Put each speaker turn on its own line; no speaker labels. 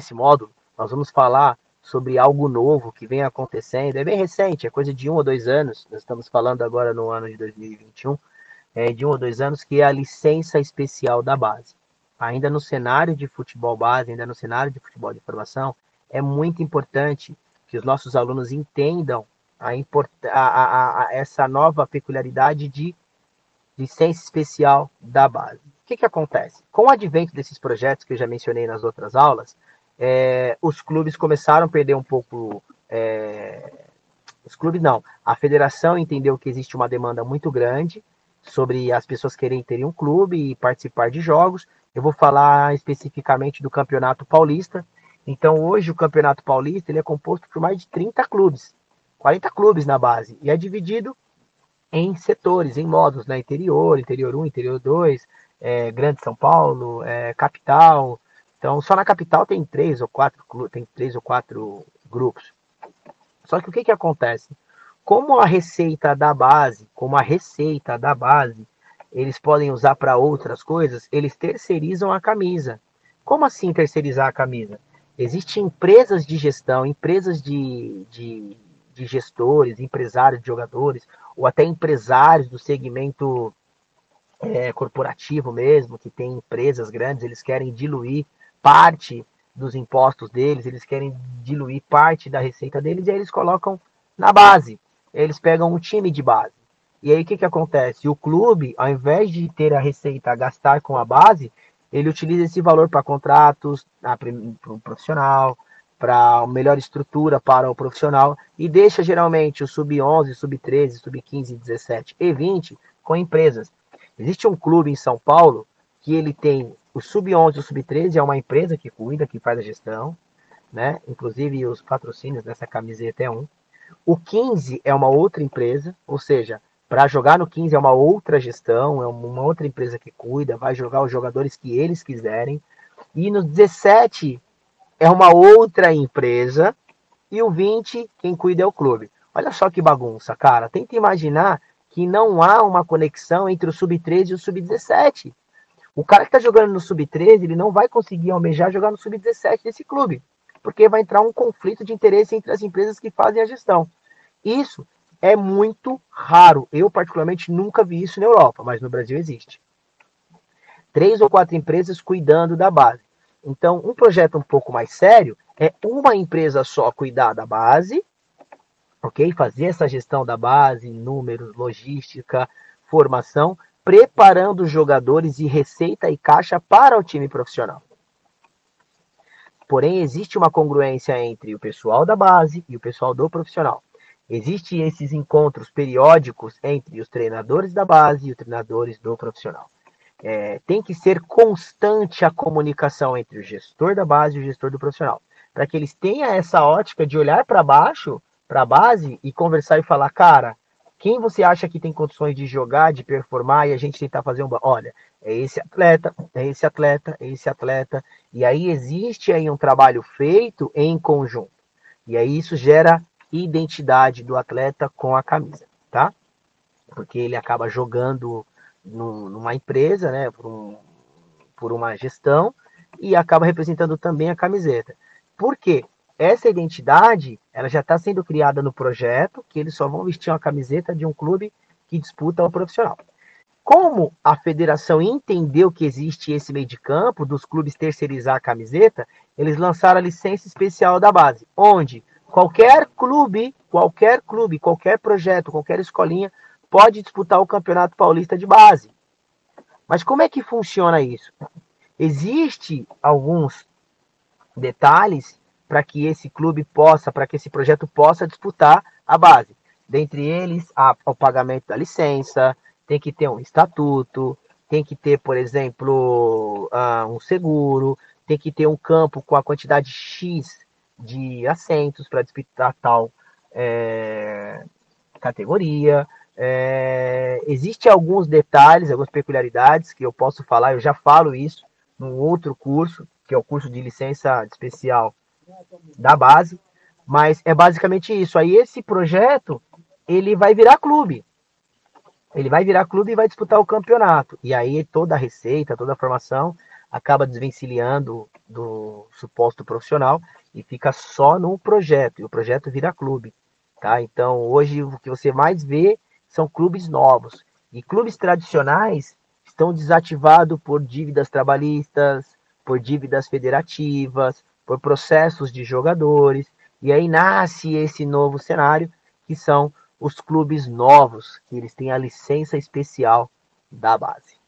Nesse módulo, nós vamos falar sobre algo novo que vem acontecendo. É bem recente, é coisa de um ou dois anos. Nós estamos falando agora no ano de 2021, é, de um ou dois anos, que é a licença especial da base. Ainda no cenário de futebol base, ainda no cenário de futebol de formação, é muito importante que os nossos alunos entendam a, a, a, essa nova peculiaridade de licença especial da base. O que, que acontece? Com o advento desses projetos que eu já mencionei nas outras aulas, é, os clubes começaram a perder um pouco. É, os clubes não. A federação entendeu que existe uma demanda muito grande sobre as pessoas querem ter um clube e participar de jogos. Eu vou falar especificamente do Campeonato Paulista. Então, hoje, o Campeonato Paulista ele é composto por mais de 30 clubes, 40 clubes na base, e é dividido em setores, em modos, né? Interior, interior 1, interior 2, é, Grande São Paulo, é, capital, então, só na capital tem três ou quatro, tem três ou quatro grupos. Só que o que, que acontece? Como a receita da base, como a receita da base, eles podem usar para outras coisas, eles terceirizam a camisa. Como assim terceirizar a camisa? Existem empresas de gestão, empresas de, de, de gestores, empresários de jogadores, ou até empresários do segmento é, corporativo mesmo, que tem empresas grandes, eles querem diluir parte dos impostos deles, eles querem diluir parte da receita deles e aí eles colocam na base. Eles pegam o time de base. E aí o que, que acontece? O clube, ao invés de ter a receita a gastar com a base, ele utiliza esse valor para contratos, para o profissional, para melhor estrutura para o profissional e deixa geralmente o sub-11, sub-13, sub-15, 17 e 20 com empresas. Existe um clube em São Paulo que ele tem o Sub-11 e o Sub-13 é uma empresa que cuida, que faz a gestão, né? Inclusive os patrocínios dessa camiseta é um. O 15 é uma outra empresa, ou seja, para jogar no 15 é uma outra gestão, é uma outra empresa que cuida, vai jogar os jogadores que eles quiserem. E no 17 é uma outra empresa e o 20 quem cuida é o clube. Olha só que bagunça, cara. Tenta imaginar que não há uma conexão entre o sub-13 e o sub-17. O cara que está jogando no sub-13, ele não vai conseguir almejar jogar no sub-17 desse clube, porque vai entrar um conflito de interesse entre as empresas que fazem a gestão. Isso é muito raro. Eu, particularmente, nunca vi isso na Europa, mas no Brasil existe. Três ou quatro empresas cuidando da base. Então, um projeto um pouco mais sério é uma empresa só cuidar da base, ok? Fazer essa gestão da base, números, logística, formação, preparando os jogadores e receita e caixa para o time profissional. Porém, existe uma congruência entre o pessoal da base e o pessoal do profissional. Existem esses encontros periódicos entre os treinadores da base e os treinadores do profissional. É, tem que ser constante a comunicação entre o gestor da base e o gestor do profissional, para que eles tenham essa ótica de olhar para baixo, para a base e conversar e falar, cara, quem você acha que tem condições de jogar, de performar e a gente tentar fazer um. Olha, é esse atleta, é esse atleta, é esse atleta. E aí existe aí um trabalho feito em conjunto. E aí isso gera identidade do atleta com a camisa, tá? Porque ele acaba jogando numa empresa, né, por, um, por uma gestão, e acaba representando também a camiseta. Por quê? Essa identidade ela já está sendo criada no projeto, que eles só vão vestir uma camiseta de um clube que disputa o profissional. Como a federação entendeu que existe esse meio de campo dos clubes terceirizar a camiseta, eles lançaram a licença especial da base, onde qualquer clube, qualquer clube, qualquer projeto, qualquer escolinha pode disputar o Campeonato Paulista de base. Mas como é que funciona isso? Existe alguns detalhes para que esse clube possa, para que esse projeto possa disputar a base. Dentre eles, a, o pagamento da licença, tem que ter um estatuto, tem que ter, por exemplo, uh, um seguro, tem que ter um campo com a quantidade X de assentos para disputar tal é, categoria. É, Existem alguns detalhes, algumas peculiaridades que eu posso falar, eu já falo isso num outro curso, que é o curso de licença especial da base, mas é basicamente isso. Aí esse projeto, ele vai virar clube. Ele vai virar clube e vai disputar o campeonato. E aí toda a receita, toda a formação acaba desvencilhando do suposto profissional e fica só no projeto, e o projeto vira clube. Tá? Então, hoje, o que você mais vê são clubes novos. E clubes tradicionais estão desativados por dívidas trabalhistas, por dívidas federativas, por processos de jogadores. E aí nasce esse novo cenário, que são os clubes novos, que eles têm a licença especial da base.